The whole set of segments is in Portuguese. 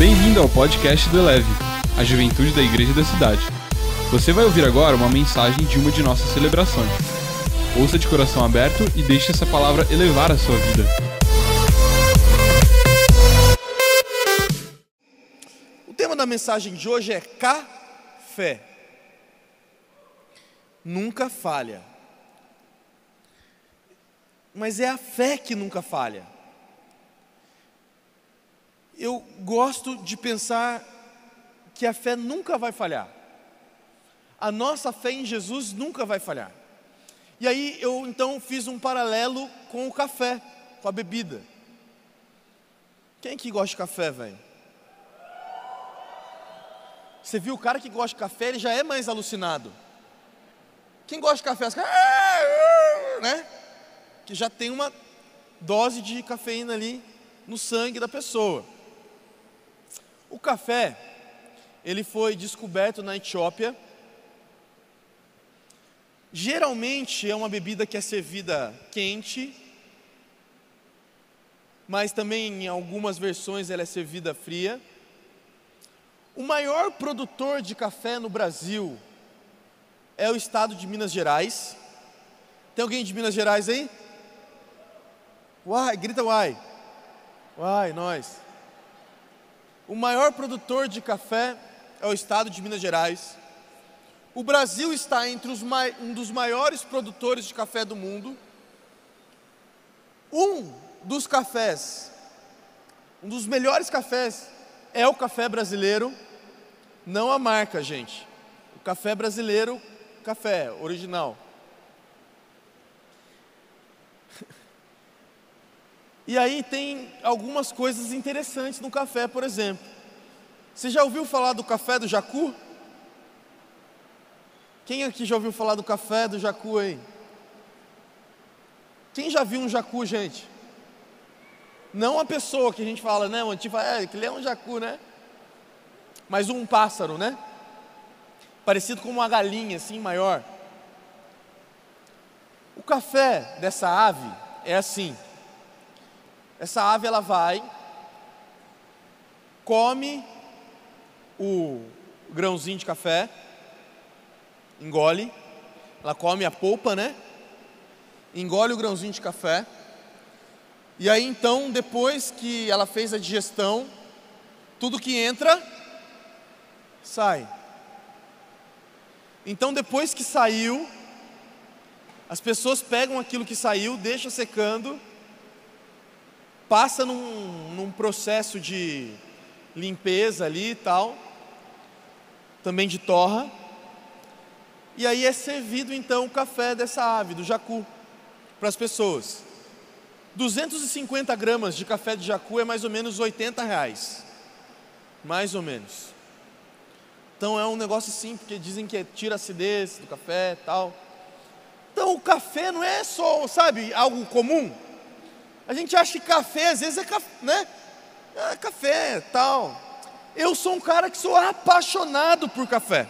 Bem-vindo ao podcast do Eleve, a juventude da igreja da cidade. Você vai ouvir agora uma mensagem de uma de nossas celebrações. Ouça de coração aberto e deixe essa palavra elevar a sua vida. O tema da mensagem de hoje é café. Nunca falha. Mas é a fé que nunca falha. Eu gosto de pensar que a fé nunca vai falhar. A nossa fé em Jesus nunca vai falhar. E aí eu então fiz um paralelo com o café, com a bebida. Quem que gosta de café, velho? Você viu o cara que gosta de café, ele já é mais alucinado. Quem gosta de café, né? Que já tem uma dose de cafeína ali no sangue da pessoa. O café, ele foi descoberto na Etiópia. Geralmente é uma bebida que é servida quente, mas também em algumas versões ela é servida fria. O maior produtor de café no Brasil é o estado de Minas Gerais. Tem alguém de Minas Gerais aí? Uai, grita uai. Uai, nós. O maior produtor de café é o estado de Minas Gerais. O Brasil está entre um dos maiores produtores de café do mundo. Um dos cafés, um dos melhores cafés, é o café brasileiro, não a marca, gente. O café brasileiro, café original. E aí tem algumas coisas interessantes no café, por exemplo. Você já ouviu falar do café do Jacu? Quem aqui já ouviu falar do café do Jacu aí? Quem já viu um Jacu, gente? Não a pessoa que a gente fala, né? Tipo, é, que ele é um Jacu, né? Mas um pássaro, né? Parecido com uma galinha, assim, maior. O café dessa ave é assim. Essa ave ela vai, come o grãozinho de café, engole, ela come a polpa, né? Engole o grãozinho de café. E aí então, depois que ela fez a digestão, tudo que entra sai. Então, depois que saiu, as pessoas pegam aquilo que saiu, deixam secando passa num, num processo de limpeza ali e tal, também de torra, e aí é servido então o café dessa ave, do jacu, para as pessoas. 250 gramas de café de jacu é mais ou menos 80 reais. Mais ou menos. Então é um negócio assim, porque dizem que tira a acidez do café e tal. Então o café não é só, sabe, algo comum. A gente acha que café, às vezes é café, né? É café, tal. Eu sou um cara que sou apaixonado por café.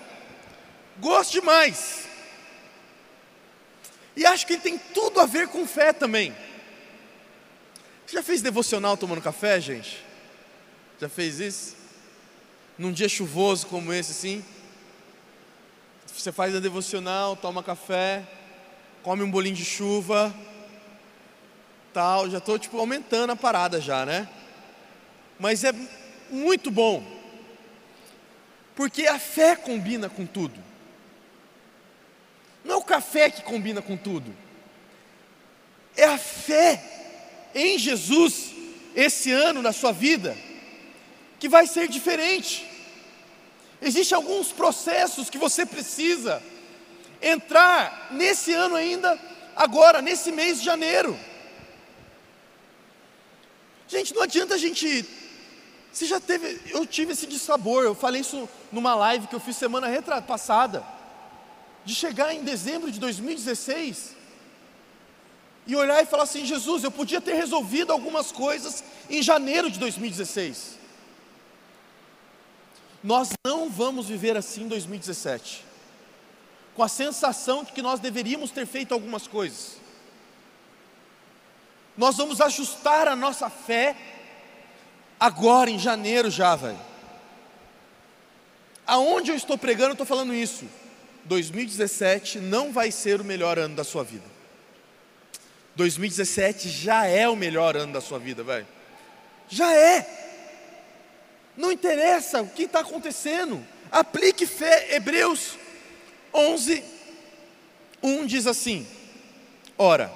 Gosto demais. E acho que ele tem tudo a ver com fé também. Você já fez devocional tomando café, gente? Já fez isso? Num dia chuvoso como esse, assim? Você faz a devocional, toma café, come um bolinho de chuva, tal, já estou tipo aumentando a parada já, né? Mas é muito bom, porque a fé combina com tudo. Não é o café que combina com tudo, é a fé em Jesus esse ano na sua vida que vai ser diferente. Existem alguns processos que você precisa entrar nesse ano ainda, agora, nesse mês de janeiro. Gente, não adianta a gente. Você já teve. Eu tive esse dissabor, eu falei isso numa live que eu fiz semana passada. De chegar em dezembro de 2016 e olhar e falar assim: Jesus, eu podia ter resolvido algumas coisas em janeiro de 2016. Nós não vamos viver assim em 2017, com a sensação de que nós deveríamos ter feito algumas coisas nós vamos ajustar a nossa fé Agora, em janeiro já, velho. Aonde eu estou pregando, eu estou falando isso. 2017 não vai ser o melhor ano da sua vida. 2017 já é o melhor ano da sua vida, velho. Já é. Não interessa o que está acontecendo. Aplique fé. Hebreus 11, 1 diz assim: Ora,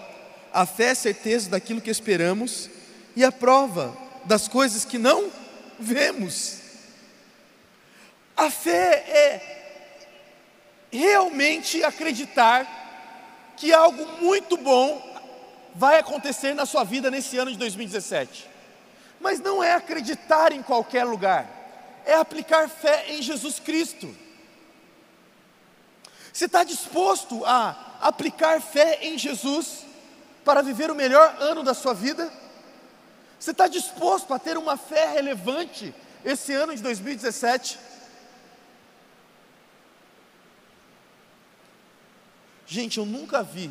a fé é a certeza daquilo que esperamos e a prova das coisas que não vemos. A fé é realmente acreditar que algo muito bom vai acontecer na sua vida nesse ano de 2017. Mas não é acreditar em qualquer lugar, é aplicar fé em Jesus Cristo. Você está disposto a aplicar fé em Jesus para viver o melhor ano da sua vida? Você está disposto a ter uma fé relevante esse ano de 2017? Gente, eu nunca vi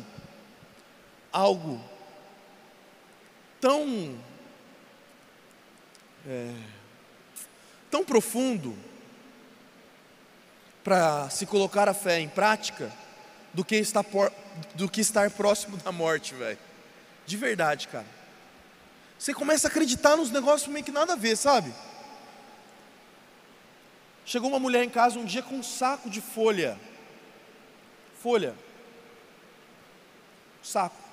algo tão é, tão profundo para se colocar a fé em prática do que estar, por, do que estar próximo da morte, velho. De verdade, cara. Você começa a acreditar nos negócios meio que nada a ver, sabe? Chegou uma mulher em casa um dia com um saco de folha. Folha. Saco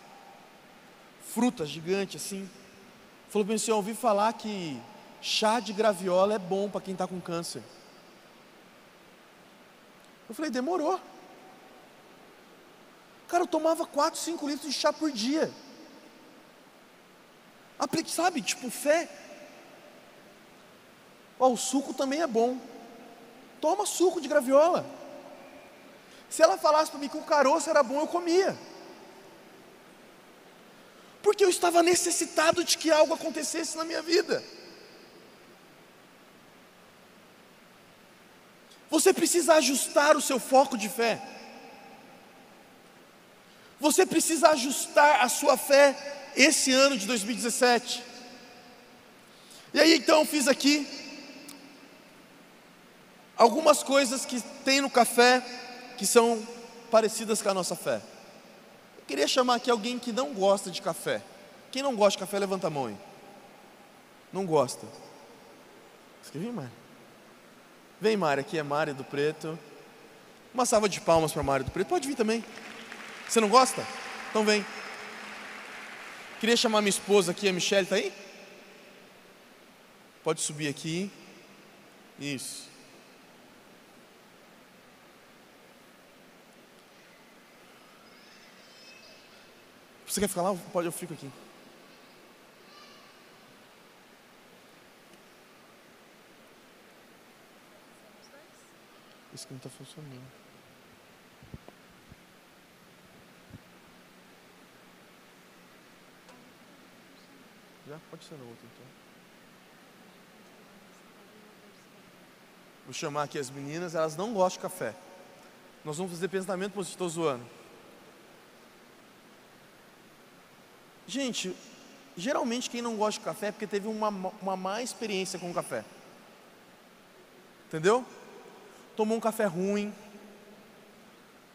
fruta gigante assim. Falou para mim assim: Eu ouvi falar que chá de graviola é bom para quem está com câncer. Eu falei: Demorou. Cara, eu tomava 4, 5 litros de chá por dia. Aplique, sabe, tipo fé. Ó, o suco também é bom. Toma suco de graviola. Se ela falasse para mim que o caroço era bom, eu comia porque eu estava necessitado de que algo acontecesse na minha vida. Você precisa ajustar o seu foco de fé. Você precisa ajustar a sua fé esse ano de 2017. E aí então fiz aqui algumas coisas que tem no café que são parecidas com a nossa fé. Queria chamar aqui alguém que não gosta de café. Quem não gosta de café, levanta a mão aí. Não gosta. Escrevi, Mari. Vem, Mari, aqui é Mari do Preto. Uma salva de palmas para Mari do Preto. Pode vir também. Você não gosta? Então vem. Queria chamar minha esposa aqui, a Michelle, está aí? Pode subir aqui. Isso. Você quer ficar lá? Pode, eu fico aqui. Isso que não está funcionando. Pode ser no outro então. Vou chamar aqui as meninas, elas não gostam de café. Nós vamos fazer pensamento positivo, estou zoando. Gente, geralmente quem não gosta de café é porque teve uma, uma má experiência com o café. Entendeu? Tomou um café ruim,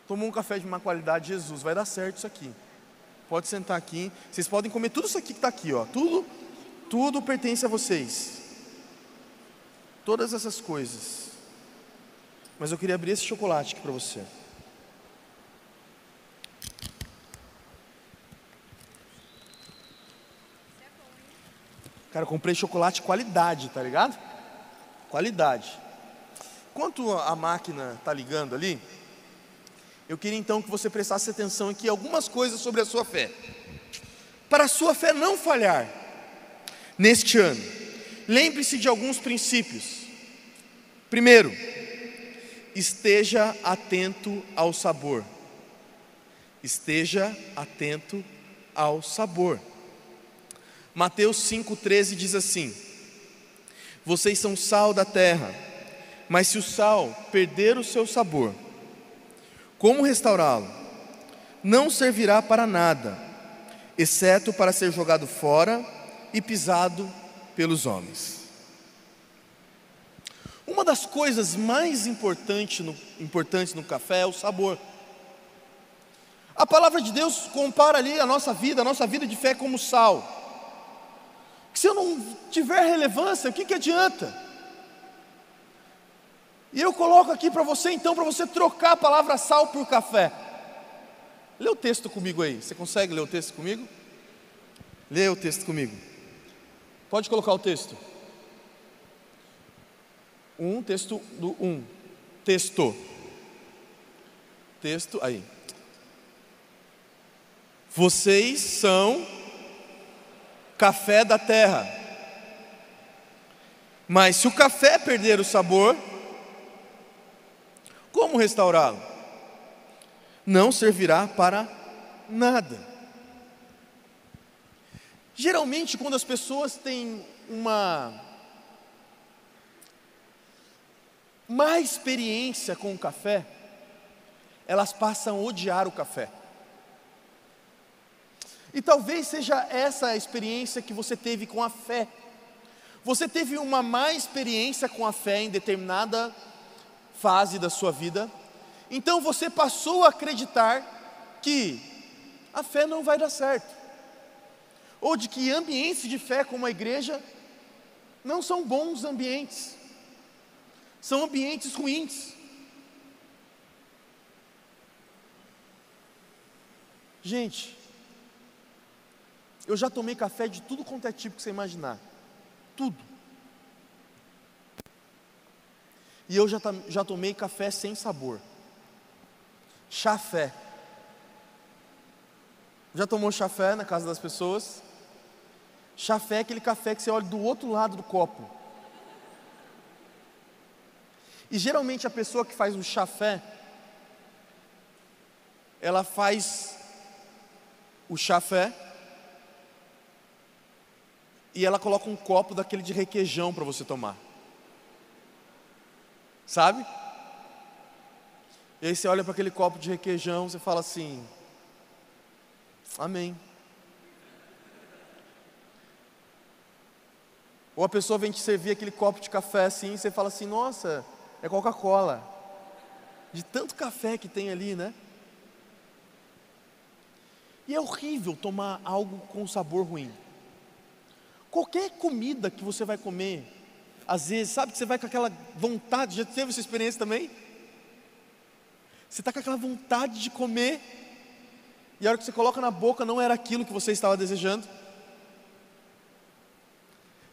tomou um café de má qualidade, Jesus, vai dar certo isso aqui. Pode sentar aqui. Vocês podem comer tudo isso aqui que está aqui, ó. Tudo, tudo pertence a vocês. Todas essas coisas. Mas eu queria abrir esse chocolate aqui para você. Cara, eu comprei chocolate qualidade, tá ligado? Qualidade. Enquanto a máquina está ligando ali, eu queria então que você prestasse atenção aqui algumas coisas sobre a sua fé. Para a sua fé não falhar neste ano, lembre-se de alguns princípios. Primeiro, esteja atento ao sabor. Esteja atento ao sabor. Mateus 5,13 diz assim: Vocês são sal da terra, mas se o sal perder o seu sabor, como restaurá-lo? Não servirá para nada, exceto para ser jogado fora e pisado pelos homens. das coisas mais importante no, importantes no café é o sabor. A palavra de Deus compara ali a nossa vida, a nossa vida de fé como sal. Se eu não tiver relevância, o que, que adianta? E eu coloco aqui para você então, para você trocar a palavra sal por café. Lê o texto comigo aí. Você consegue ler o texto comigo? Lê o texto comigo. Pode colocar o texto. Um, texto do um. Texto. Texto aí. Vocês são café da terra. Mas se o café perder o sabor, como restaurá-lo? Não servirá para nada. Geralmente, quando as pessoas têm uma má experiência com o café, elas passam a odiar o café. E talvez seja essa a experiência que você teve com a fé. Você teve uma má experiência com a fé em determinada fase da sua vida, então você passou a acreditar que a fé não vai dar certo, ou de que ambientes de fé como a igreja não são bons ambientes, são ambientes ruins. Gente, eu já tomei café de tudo quanto é tipo que você imaginar, tudo. E eu já, já tomei café sem sabor. Chafé. Já tomou chafé na casa das pessoas? Chafé é aquele café que você olha do outro lado do copo. E geralmente a pessoa que faz o chafé, ela faz o chafé e ela coloca um copo daquele de requeijão para você tomar. Sabe? E aí você olha para aquele copo de requeijão, você fala assim: Amém. Ou a pessoa vem te servir aquele copo de café assim, e você fala assim: Nossa, é Coca-Cola. De tanto café que tem ali, né? E é horrível tomar algo com sabor ruim. Qualquer comida que você vai comer, às vezes, sabe que você vai com aquela vontade, já teve essa experiência também? Você está com aquela vontade de comer, e a hora que você coloca na boca não era aquilo que você estava desejando.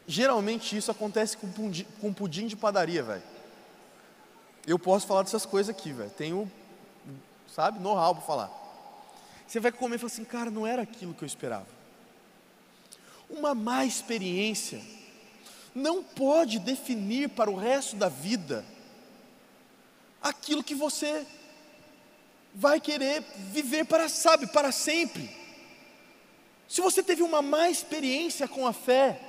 Geralmente isso acontece com pudim, com pudim de padaria, velho. Eu posso falar dessas coisas aqui, velho. Tenho, sabe, know-how para falar. Você vai comer e fala assim, cara, não era aquilo que eu esperava. Uma má experiência não pode definir para o resto da vida aquilo que você vai querer viver para, sabe, para sempre. Se você teve uma má experiência com a fé,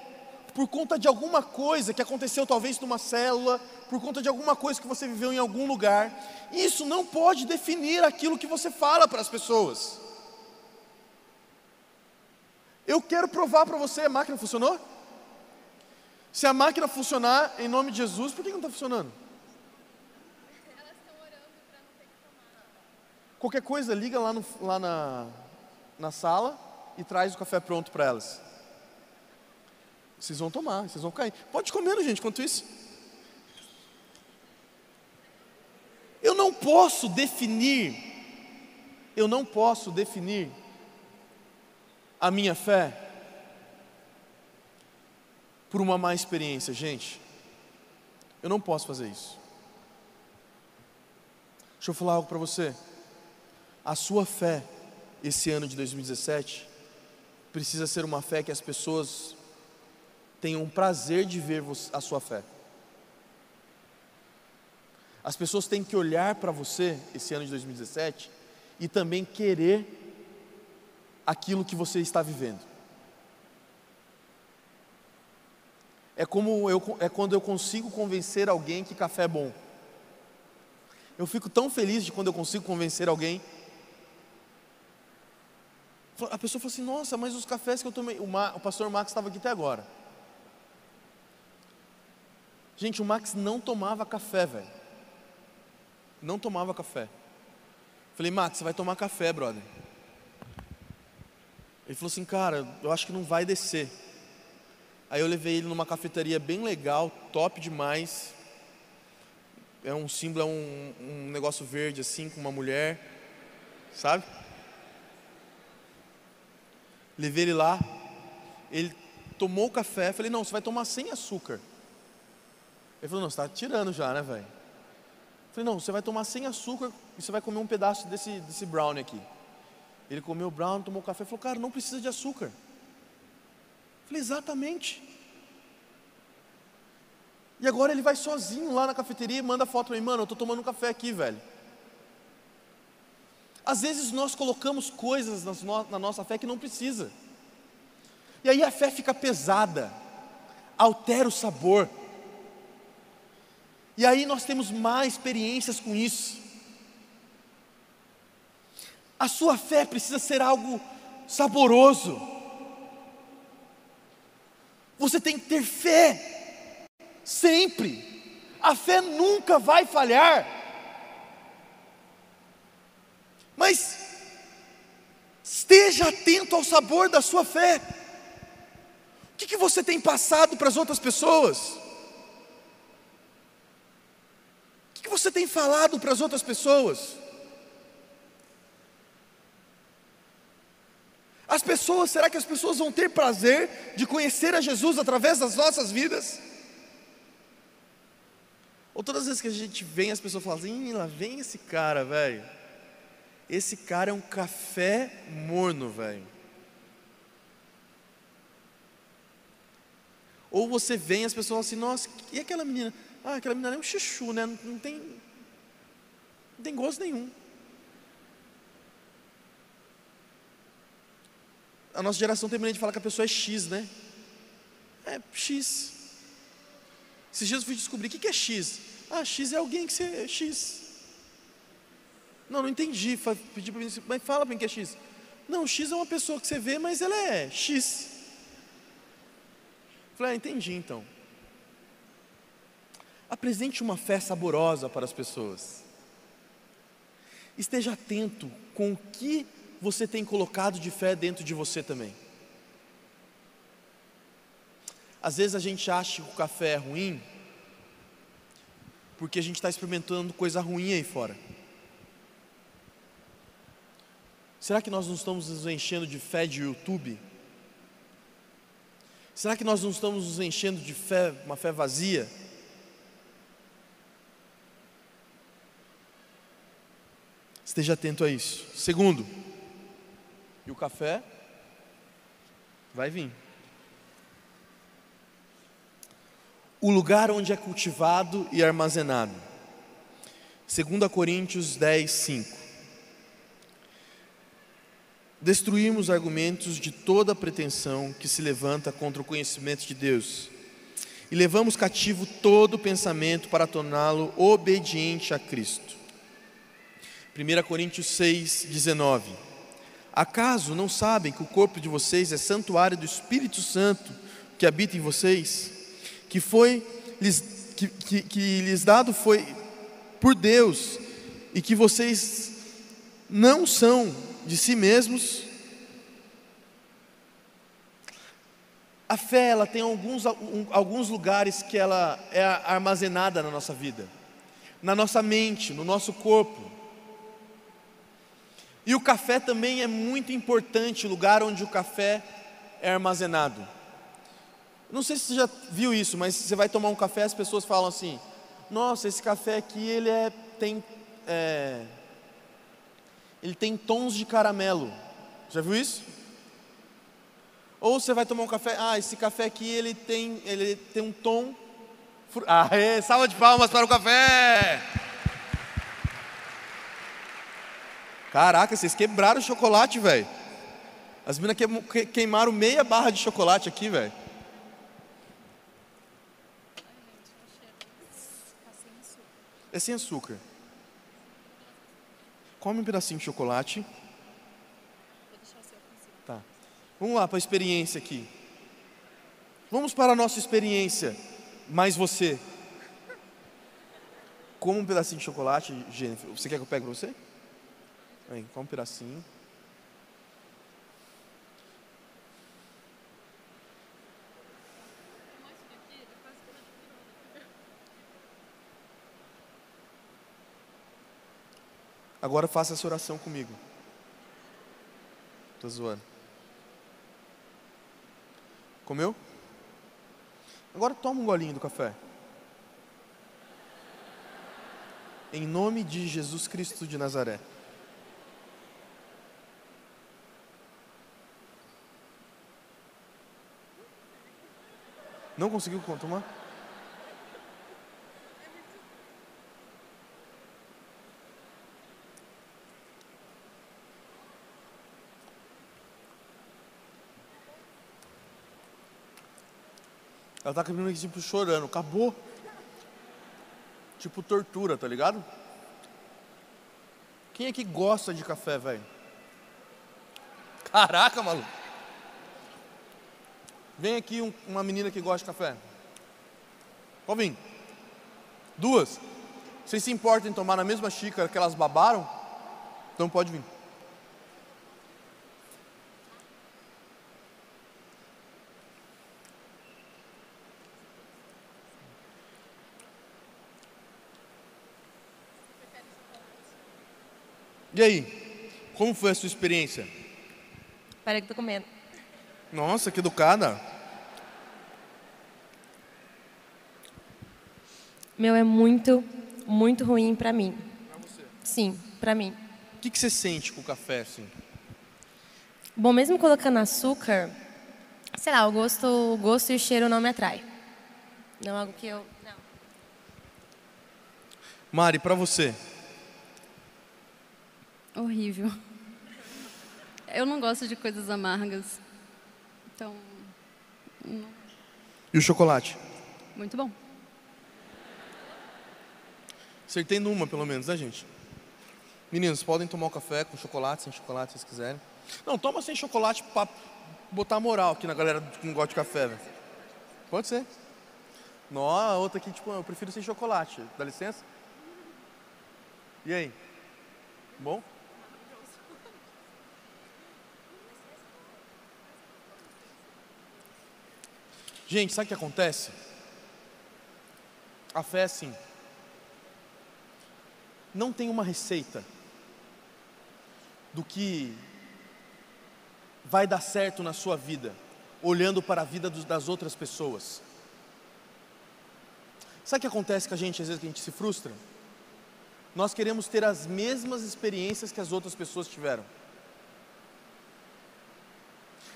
por conta de alguma coisa que aconteceu talvez numa célula, por conta de alguma coisa que você viveu em algum lugar, isso não pode definir aquilo que você fala para as pessoas. Eu quero provar para você, a máquina funcionou? Se a máquina funcionar em nome de Jesus, por que não está funcionando? Elas estão orando para não ter que tomar. Qualquer coisa, liga lá, no, lá na, na sala e traz o café pronto para elas. Vocês vão tomar, vocês vão cair. Pode comer, gente, enquanto isso. Eu não posso definir, eu não posso definir a minha fé por uma má experiência, gente. Eu não posso fazer isso. Deixa eu falar algo para você. A sua fé esse ano de 2017 precisa ser uma fé que as pessoas tenham prazer de ver a sua fé. As pessoas têm que olhar para você esse ano de 2017 e também querer aquilo que você está vivendo. É como eu, é quando eu consigo convencer alguém que café é bom. Eu fico tão feliz de quando eu consigo convencer alguém. A pessoa fala assim: Nossa, mas os cafés que eu tomei. O, Ma, o pastor Max estava aqui até agora. Gente, o Max não tomava café, velho. Não tomava café. Falei, Max, você vai tomar café, brother. Ele falou assim, cara, eu acho que não vai descer. Aí eu levei ele numa cafeteria bem legal, top demais. É um símbolo, é um, um negócio verde assim, com uma mulher, sabe? Levei ele lá, ele tomou o café, falei, não, você vai tomar sem açúcar. Ele falou, não, você está tirando já, né, velho? Falei, não, você vai tomar sem açúcar e você vai comer um pedaço desse, desse brownie aqui. Ele comeu o brownie, tomou o café falou, cara, não precisa de açúcar. Falei, exatamente. E agora ele vai sozinho lá na cafeteria e manda foto para mim, mano, eu estou tomando um café aqui, velho. Às vezes nós colocamos coisas na nossa fé que não precisa. E aí a fé fica pesada, altera o sabor. E aí nós temos mais experiências com isso. A sua fé precisa ser algo saboroso. Você tem que ter fé, sempre. A fé nunca vai falhar. Mas esteja atento ao sabor da sua fé. O que, que você tem passado para as outras pessoas? que você tem falado para as outras pessoas? As pessoas, será que as pessoas vão ter prazer de conhecer a Jesus através das nossas vidas? Ou todas as vezes que a gente vem, as pessoas falam assim: lá vem esse cara, velho. Esse cara é um café morno, velho. Ou você vem, as pessoas falam assim: nossa, e aquela menina? Ah, aquela menina é um chuchu, né? Não, tem, não tem gosto nenhum. A nossa geração tem mania de falar que a pessoa é X, né? É X. Esses dias eu fui descobrir o que é X. Ah, X é alguém que você é X. Não, não entendi. Pedi para mim, mas fala para mim que é X. Não, X é uma pessoa que você vê, mas ela é X. Falei, ah, entendi então. Apresente uma fé saborosa para as pessoas. Esteja atento com o que você tem colocado de fé dentro de você também. Às vezes a gente acha que o café é ruim, porque a gente está experimentando coisa ruim aí fora. Será que nós não estamos nos enchendo de fé de YouTube? Será que nós não estamos nos enchendo de fé, uma fé vazia? Esteja atento a isso. Segundo, e o café vai vir. O lugar onde é cultivado e armazenado. 2 Coríntios 10, 5. Destruímos argumentos de toda pretensão que se levanta contra o conhecimento de Deus e levamos cativo todo pensamento para torná-lo obediente a Cristo. 1 Coríntios 6, 19. Acaso não sabem que o corpo de vocês é santuário do Espírito Santo que habita em vocês? Que foi lhes, que, que, que lhes dado foi por Deus e que vocês não são de si mesmos? A fé ela tem alguns, alguns lugares que ela é armazenada na nossa vida, na nossa mente, no nosso corpo. E o café também é muito importante, o lugar onde o café é armazenado. Não sei se você já viu isso, mas você vai tomar um café, as pessoas falam assim: Nossa, esse café aqui ele é, tem, é, ele tem tons de caramelo. Já viu isso? Ou você vai tomar um café, ah, esse café aqui ele tem, ele tem um tom. Ah, é, salva de palmas para o café! Caraca, vocês quebraram o chocolate, velho. As meninas queimaram meia barra de chocolate aqui, velho. É sem açúcar. Come um pedacinho de chocolate. Tá. Vamos lá para a experiência aqui. Vamos para a nossa experiência. Mais você. Como um pedacinho de chocolate, Jennifer. Você quer que eu pegue para você? Vem, um pedacinho. Agora faça essa oração comigo. Estou zoando. Comeu? Agora toma um golinho do café. Em nome de Jesus Cristo de Nazaré. Não conseguiu tomar? Ela tá caminhando tipo chorando, acabou. Tipo tortura, tá ligado? Quem aqui gosta de café, velho? Caraca, maluco. Vem aqui um, uma menina que gosta de café. Pode vir. Duas. Vocês se importam em tomar na mesma xícara que elas babaram? Então pode vir. E aí, como foi a sua experiência? Peraí que tô comendo. Nossa, que educada. Meu, é muito, muito ruim pra mim. Pra você. Sim, pra mim. O que, que você sente com o café, assim? Bom, mesmo colocando açúcar, sei lá, o gosto, o gosto e o cheiro não me atrai. Não é algo que eu. Não. Mari, pra você? Horrível. Eu não gosto de coisas amargas. Então, não- E o chocolate? muito bom. Acertei numa, pelo menos, né, gente? Meninos, podem tomar o café com chocolate, sem chocolate, se vocês quiserem. Não, toma sem chocolate pra botar moral aqui na galera que não gosta de café, velho. Pode ser. Não, a outra aqui, tipo, eu prefiro sem chocolate. Dá licença? E aí? Bom? Gente, sabe o que acontece? A fé é assim. Não tem uma receita do que vai dar certo na sua vida, olhando para a vida das outras pessoas. Sabe o que acontece com a gente, às vezes, que a gente se frustra? Nós queremos ter as mesmas experiências que as outras pessoas tiveram.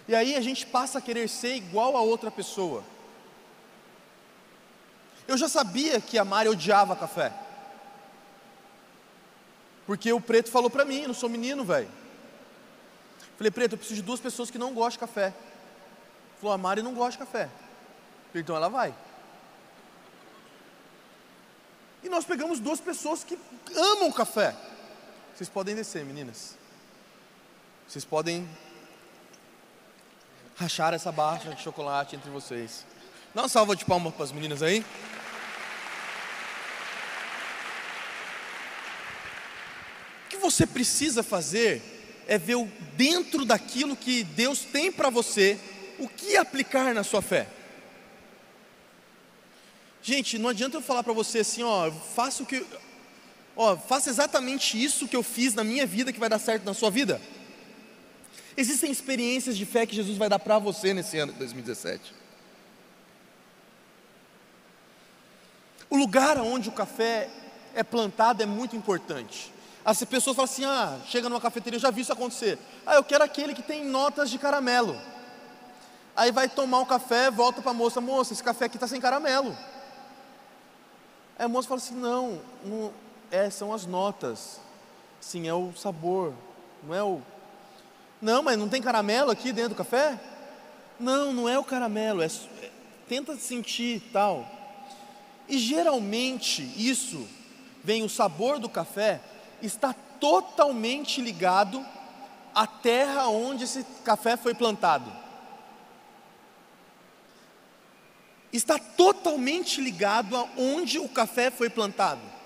E aí a gente passa a querer ser igual a outra pessoa. Eu já sabia que a Mari odiava café. Porque o preto falou pra mim, não sou menino, velho. Falei, preto, eu preciso de duas pessoas que não gostam de café. Falou, a Mari não gosta de café. Falei, então ela vai. E nós pegamos duas pessoas que amam café. Vocês podem descer, meninas. Vocês podem rachar essa barra de chocolate entre vocês. Dá uma salva de palmas para as meninas aí. O que você precisa fazer é ver dentro daquilo que Deus tem para você, o que aplicar na sua fé. Gente, não adianta eu falar para você assim, ó, faça o que, ó, faça exatamente isso que eu fiz na minha vida que vai dar certo na sua vida. Existem experiências de fé que Jesus vai dar para você nesse ano de 2017. O lugar onde o café é plantado é muito importante. As pessoas falam assim: ah, chega numa cafeteria, eu já vi isso acontecer. Ah, eu quero aquele que tem notas de caramelo. Aí vai tomar um café, volta para a moça: moça, esse café aqui está sem caramelo. Aí a moça fala assim: não, não é, são as notas. Sim, é o sabor, não é o. Não, mas não tem caramelo aqui dentro do café? Não, não é o caramelo, é, é- tenta sentir tal. E geralmente isso vem o sabor do café está totalmente ligado à terra onde esse café foi plantado. Está totalmente ligado a onde o café foi plantado.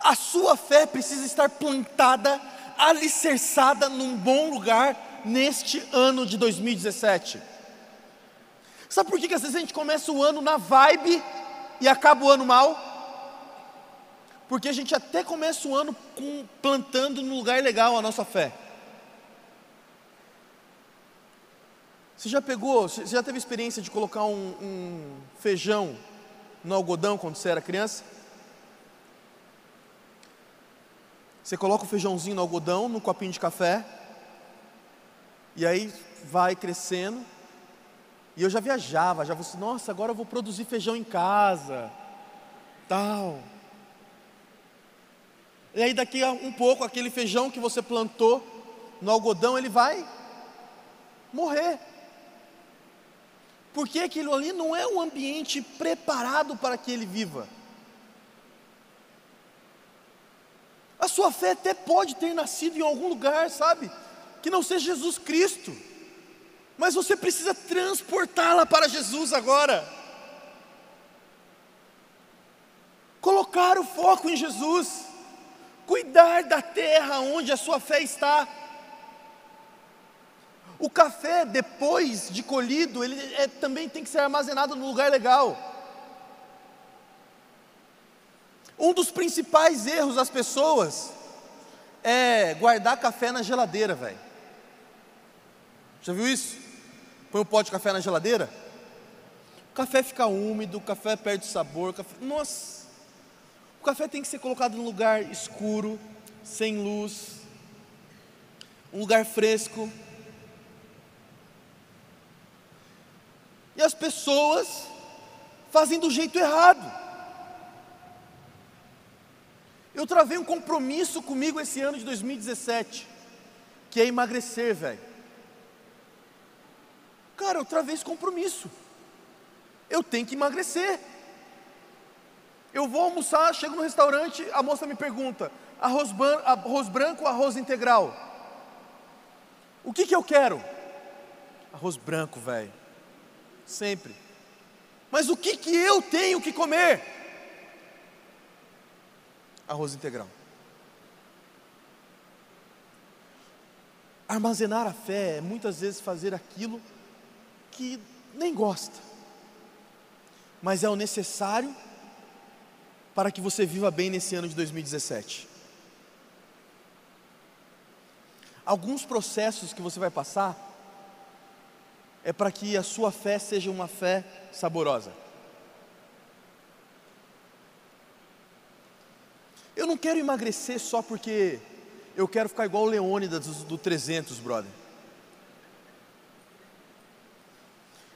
A sua fé precisa estar plantada, alicerçada num bom lugar neste ano de 2017. Sabe por que, que às vezes a gente começa o ano na vibe e acaba o ano mal? Porque a gente até começa o ano com, plantando no lugar legal a nossa fé. Você já pegou, você já teve experiência de colocar um, um feijão no algodão quando você era criança? Você coloca o feijãozinho no algodão, no copinho de café, e aí vai crescendo. E eu já viajava, já falei assim, nossa, agora eu vou produzir feijão em casa, tal. E aí daqui a um pouco, aquele feijão que você plantou no algodão, ele vai morrer. Porque aquilo ali não é um ambiente preparado para que ele viva. A sua fé até pode ter nascido em algum lugar, sabe? Que não seja Jesus Cristo. Mas você precisa transportá-la para Jesus agora. Colocar o foco em Jesus. Cuidar da terra onde a sua fé está. O café, depois de colhido, ele é, também tem que ser armazenado no lugar legal. Um dos principais erros das pessoas é guardar café na geladeira, velho. Já viu isso? Põe um pote de café na geladeira. O café fica úmido, o café perde sabor. Café... Nossa! O café tem que ser colocado num lugar escuro, sem luz, um lugar fresco. E as pessoas fazem do jeito errado. Eu travei um compromisso comigo esse ano de 2017, que é emagrecer, velho. Cara, eu travei esse compromisso. Eu tenho que emagrecer. Eu vou almoçar, chego no restaurante, a moça me pergunta: arroz, arroz branco ou arroz integral? O que, que eu quero? Arroz branco, velho. Sempre. Mas o que, que eu tenho que comer? Arroz integral. Armazenar a fé é muitas vezes fazer aquilo que nem gosta, mas é o necessário para que você viva bem nesse ano de 2017. Alguns processos que você vai passar é para que a sua fé seja uma fé saborosa. Eu não quero emagrecer só porque eu quero ficar igual o Leônidas do, do 300, brother.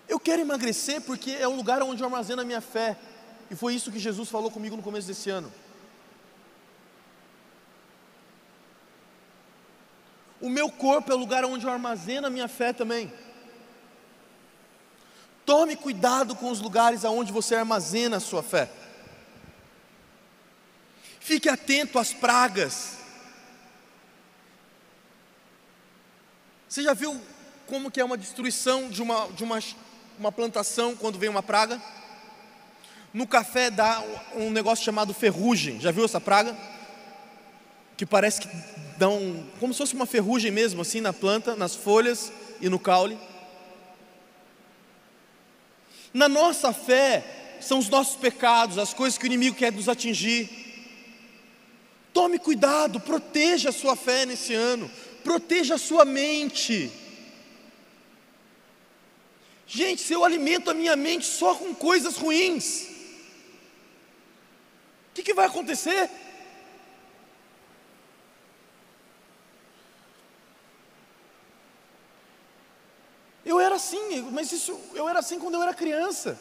Eu quero emagrecer porque é o lugar onde eu armazeno a minha fé. E foi isso que Jesus falou comigo no começo desse ano. O meu corpo é o lugar onde eu armazeno a minha fé também. Tome cuidado com os lugares aonde você armazena a sua fé. Fique atento às pragas. Você já viu como que é uma destruição de uma, de uma, uma plantação quando vem uma praga? No café dá um negócio chamado ferrugem. Já viu essa praga? Que parece que dá um, como se fosse uma ferrugem mesmo, assim na planta, nas folhas e no caule. Na nossa fé, são os nossos pecados, as coisas que o inimigo quer nos atingir. Tome cuidado, proteja a sua fé nesse ano, proteja a sua mente. Gente, se eu alimento a minha mente só com coisas ruins, o que, que vai acontecer? Eu era assim, mas isso eu era assim quando eu era criança.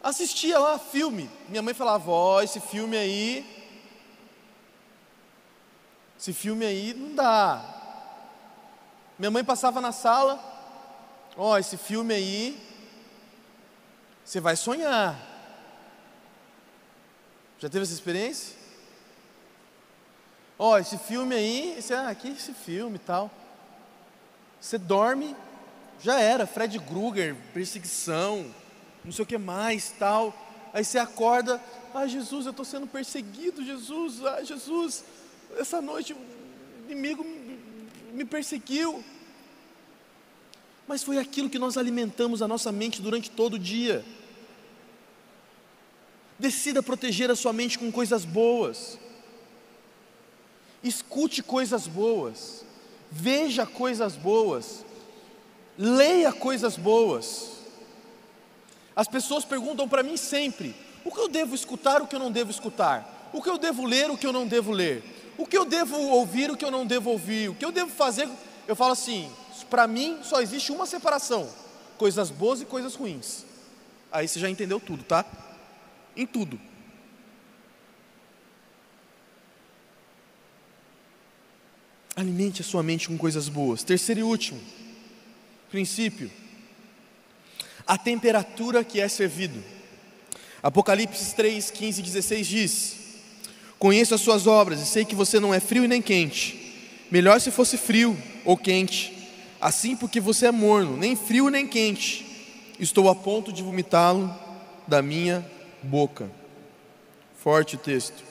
Assistia lá filme. Minha mãe falava: "Ó, esse filme aí esse filme aí não dá". Minha mãe passava na sala: "Ó, esse filme aí você vai sonhar". Já teve essa experiência? Ó, esse filme aí, esse, ah, aqui esse filme e tal. Você dorme já era, Fred Krueger, perseguição, não sei o que mais, tal. Aí você acorda, ah Jesus, eu estou sendo perseguido, Jesus, ah Jesus, essa noite o inimigo me perseguiu. Mas foi aquilo que nós alimentamos a nossa mente durante todo o dia. Decida proteger a sua mente com coisas boas. Escute coisas boas. Veja coisas boas. Leia coisas boas. As pessoas perguntam para mim sempre: o que eu devo escutar, o que eu não devo escutar? O que eu devo ler, o que eu não devo ler? O que eu devo ouvir, o que eu não devo ouvir? O que eu devo fazer? Eu falo assim: para mim só existe uma separação: coisas boas e coisas ruins. Aí você já entendeu tudo, tá? Em tudo. Alimente a sua mente com coisas boas. Terceiro e último princípio: a temperatura que é servido. Apocalipse 3, 15 e 16 diz: Conheço as suas obras e sei que você não é frio nem quente. Melhor se fosse frio ou quente. Assim, porque você é morno, nem frio nem quente. Estou a ponto de vomitá-lo da minha boca. Forte texto.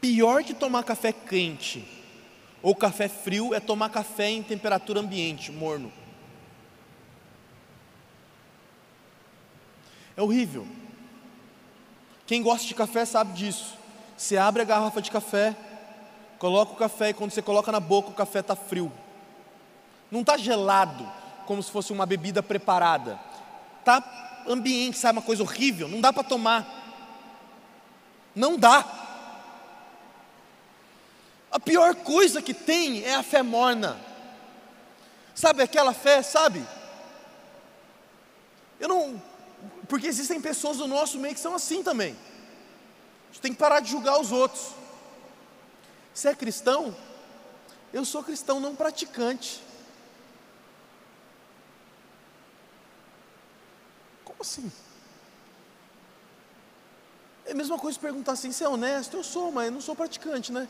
Pior que tomar café quente ou café frio é tomar café em temperatura ambiente, morno. É horrível. Quem gosta de café sabe disso. Você abre a garrafa de café, coloca o café e quando você coloca na boca o café está frio. Não está gelado, como se fosse uma bebida preparada. Está ambiente, sabe, uma coisa horrível. Não dá para tomar. Não dá. A pior coisa que tem é a fé morna. Sabe aquela fé, sabe? Eu não. Porque existem pessoas do nosso meio que são assim também. A gente tem que parar de julgar os outros. Você é cristão? Eu sou cristão não praticante. Como assim? É a mesma coisa perguntar assim: você é honesto? Eu sou, mas eu não sou praticante, né?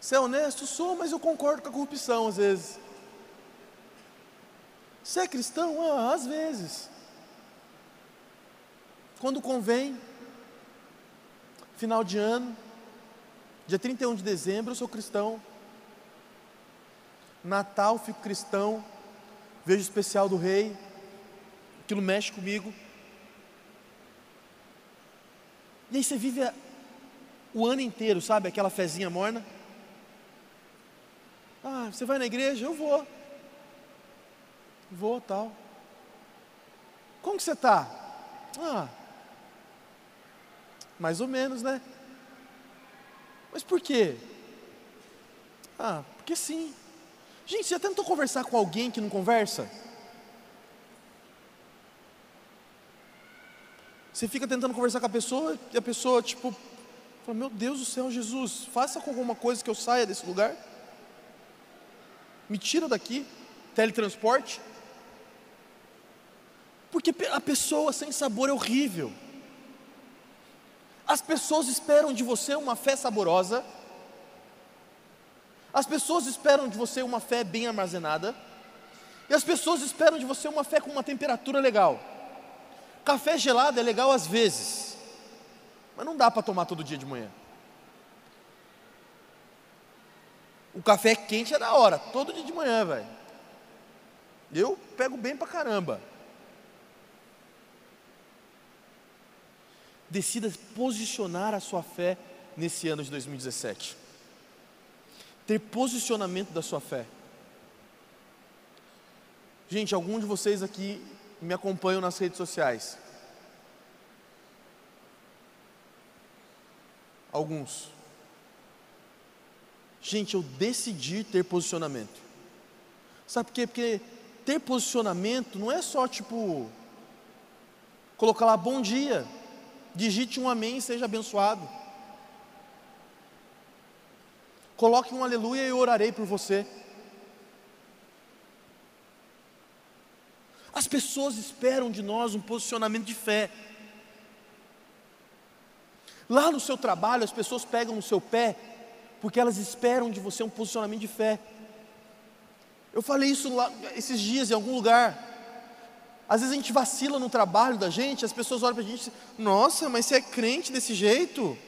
Você é honesto? Sou, mas eu concordo com a corrupção às vezes. Você é cristão? Ah, às vezes. Quando convém, final de ano, dia 31 de dezembro, eu sou cristão. Natal, fico cristão. Vejo o especial do rei. Aquilo mexe comigo. E aí você vive o ano inteiro, sabe? Aquela fezinha morna. Ah, você vai na igreja? Eu vou. Vou, tal. Como que você está? Ah, mais ou menos, né? Mas por quê? Ah, porque sim. Gente, você já tentou conversar com alguém que não conversa? Você fica tentando conversar com a pessoa e a pessoa, tipo, fala: Meu Deus do céu, Jesus, faça com alguma coisa que eu saia desse lugar me tira daqui, teletransporte. Porque a pessoa sem sabor é horrível. As pessoas esperam de você uma fé saborosa. As pessoas esperam de você uma fé bem armazenada. E as pessoas esperam de você uma fé com uma temperatura legal. Café gelado é legal às vezes, mas não dá para tomar todo dia de manhã. O café quente é da hora, todo dia de manhã, velho. Eu pego bem pra caramba. Decida posicionar a sua fé nesse ano de 2017. Ter posicionamento da sua fé. Gente, alguns de vocês aqui me acompanham nas redes sociais. Alguns. Gente, eu decidi ter posicionamento. Sabe por quê? Porque ter posicionamento não é só tipo colocar lá bom dia, digite um amém e seja abençoado. Coloque um aleluia e eu orarei por você. As pessoas esperam de nós um posicionamento de fé. Lá no seu trabalho, as pessoas pegam no seu pé porque elas esperam de você um posicionamento de fé. Eu falei isso lá, esses dias em algum lugar. Às vezes a gente vacila no trabalho da gente, as pessoas olham para a gente e dizem, nossa, mas você é crente desse jeito?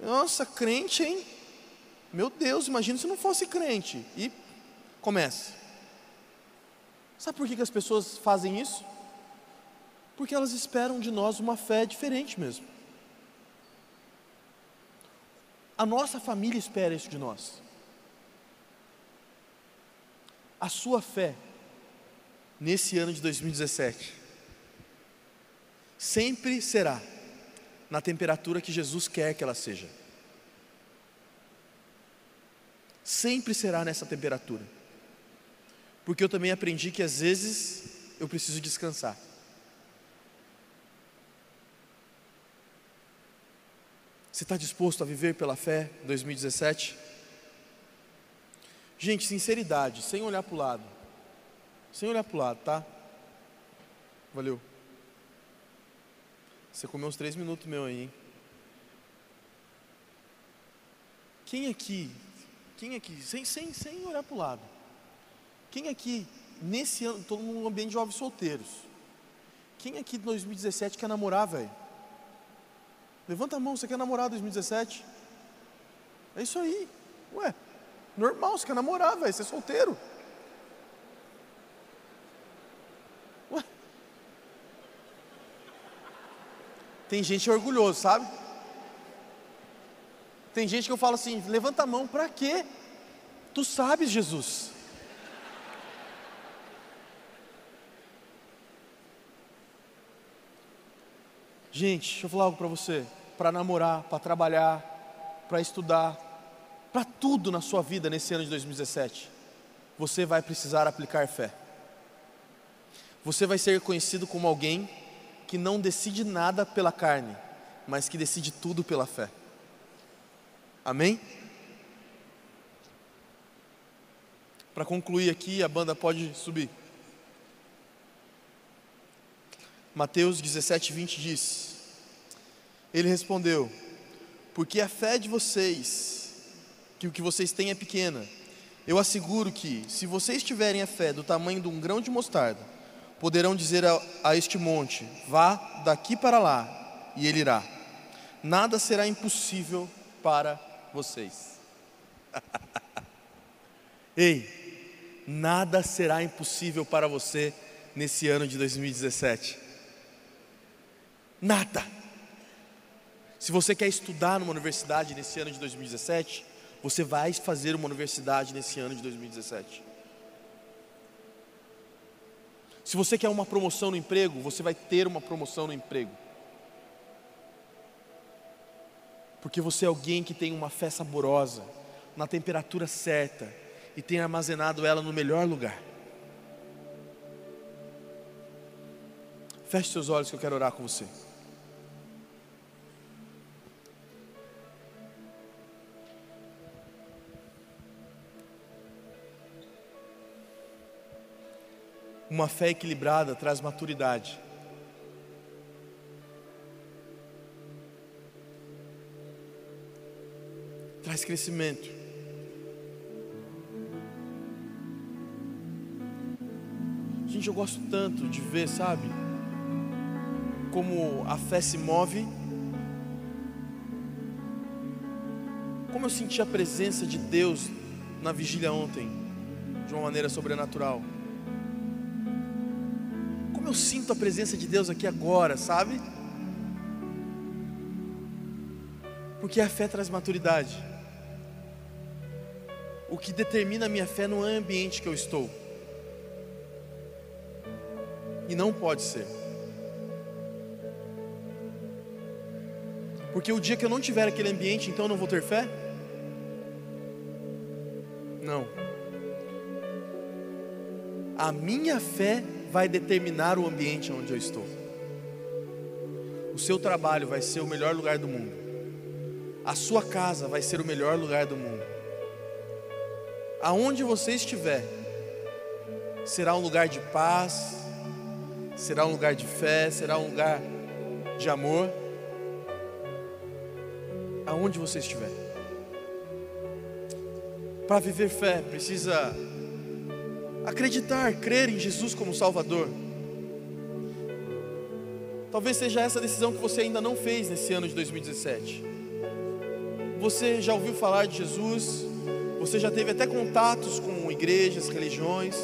Nossa, crente, hein? Meu Deus, imagina se não fosse crente. E começa. Sabe por que, que as pessoas fazem isso? Porque elas esperam de nós uma fé diferente mesmo. A nossa família espera isso de nós. A sua fé nesse ano de 2017 sempre será na temperatura que Jesus quer que ela seja. Sempre será nessa temperatura. Porque eu também aprendi que às vezes eu preciso descansar. Você está disposto a viver pela fé 2017? Gente, sinceridade, sem olhar para o lado. Sem olhar para o lado, tá? Valeu. Você comeu uns três minutos meu aí, hein? Quem aqui, quem aqui, sem, sem, sem olhar para o lado, quem aqui, nesse ano, todo mundo no ambiente de jovens solteiros, quem aqui em 2017 quer namorar, velho? Levanta a mão, você quer namorar em 2017? É isso aí. Ué, normal, você quer namorar, velho, você é solteiro. Ué. Tem gente orgulhoso, sabe? Tem gente que eu falo assim, levanta a mão, para quê? Tu sabes, Jesus. Gente, deixa eu falar algo para você para namorar, para trabalhar, para estudar, para tudo na sua vida nesse ano de 2017, você vai precisar aplicar fé. Você vai ser conhecido como alguém que não decide nada pela carne, mas que decide tudo pela fé. Amém? Para concluir aqui, a banda pode subir. Mateus 17, 20 diz: ele respondeu: Porque a fé de vocês, que o que vocês têm é pequena. Eu asseguro que, se vocês tiverem a fé do tamanho de um grão de mostarda, poderão dizer a, a este monte: Vá daqui para lá, e ele irá. Nada será impossível para vocês. Ei, nada será impossível para você nesse ano de 2017. Nada. Se você quer estudar numa universidade nesse ano de 2017, você vai fazer uma universidade nesse ano de 2017. Se você quer uma promoção no emprego, você vai ter uma promoção no emprego. Porque você é alguém que tem uma fé saborosa, na temperatura certa e tem armazenado ela no melhor lugar. Feche seus olhos que eu quero orar com você. Uma fé equilibrada traz maturidade. Traz crescimento. Gente, eu gosto tanto de ver, sabe? Como a fé se move. Como eu senti a presença de Deus na vigília ontem, de uma maneira sobrenatural eu sinto a presença de Deus aqui agora, sabe? Porque a fé traz maturidade. O que determina a minha fé não é o ambiente que eu estou. E não pode ser. Porque o dia que eu não tiver aquele ambiente, então eu não vou ter fé? Não. A minha fé vai determinar o ambiente onde eu estou. O seu trabalho vai ser o melhor lugar do mundo. A sua casa vai ser o melhor lugar do mundo. Aonde você estiver, será um lugar de paz, será um lugar de fé, será um lugar de amor. Aonde você estiver. Para viver fé, precisa acreditar, crer em Jesus como Salvador. Talvez seja essa decisão que você ainda não fez nesse ano de 2017. Você já ouviu falar de Jesus, você já teve até contatos com igrejas, religiões,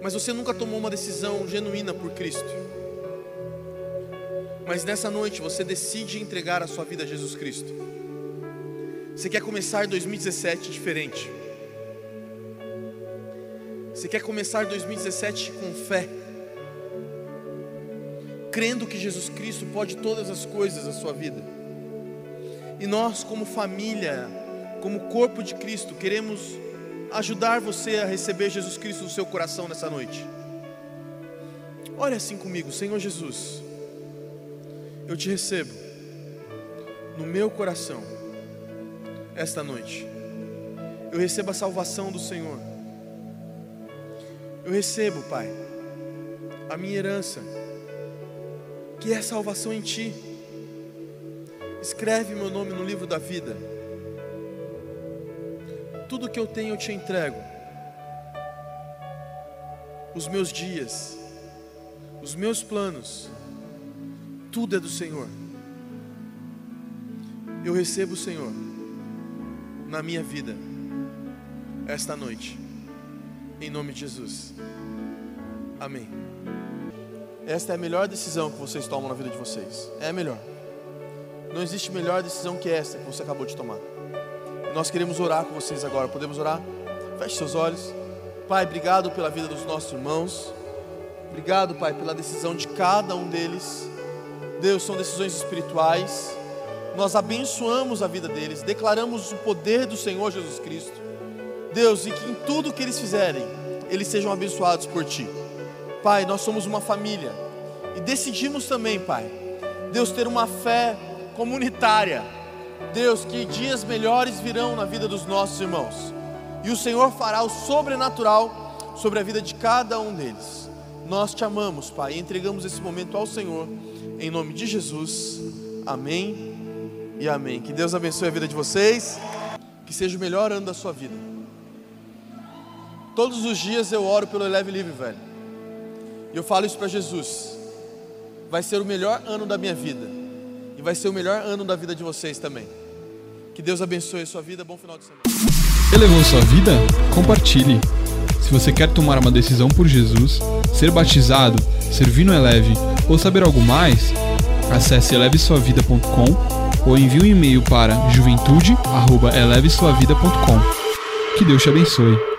mas você nunca tomou uma decisão genuína por Cristo. Mas nessa noite você decide entregar a sua vida a Jesus Cristo. Você quer começar 2017 diferente. Você quer começar 2017 com fé, crendo que Jesus Cristo pode todas as coisas na sua vida. E nós, como família, como corpo de Cristo, queremos ajudar você a receber Jesus Cristo no seu coração nessa noite. Olha assim comigo, Senhor Jesus, eu te recebo no meu coração esta noite. Eu recebo a salvação do Senhor. Eu recebo, Pai, a minha herança, que é salvação em Ti. Escreve meu nome no livro da vida. Tudo que eu tenho eu te entrego. Os meus dias, os meus planos, tudo é do Senhor. Eu recebo o Senhor na minha vida esta noite, em nome de Jesus. Amém. Esta é a melhor decisão que vocês tomam na vida de vocês. É a melhor. Não existe melhor decisão que esta que você acabou de tomar. Nós queremos orar com vocês agora. Podemos orar? Feche seus olhos. Pai, obrigado pela vida dos nossos irmãos. Obrigado, Pai, pela decisão de cada um deles. Deus, são decisões espirituais. Nós abençoamos a vida deles, declaramos o poder do Senhor Jesus Cristo. Deus, e que em tudo que eles fizerem, eles sejam abençoados por Ti. Pai, nós somos uma família e decidimos também, Pai, Deus, ter uma fé comunitária. Deus, que dias melhores virão na vida dos nossos irmãos e o Senhor fará o sobrenatural sobre a vida de cada um deles. Nós te amamos, Pai, e entregamos esse momento ao Senhor, em nome de Jesus. Amém e amém. Que Deus abençoe a vida de vocês, que seja o melhor ano da sua vida. Todos os dias eu oro pelo Eleve Livre, velho. E eu falo isso para Jesus. Vai ser o melhor ano da minha vida. E vai ser o melhor ano da vida de vocês também. Que Deus abençoe a sua vida. Bom final de semana. Elevou sua vida? Compartilhe. Se você quer tomar uma decisão por Jesus, ser batizado, servir no Eleve ou saber algo mais, acesse elevesuavida.com ou envie um e-mail para juventude@elevesuavida.com. Que Deus te abençoe.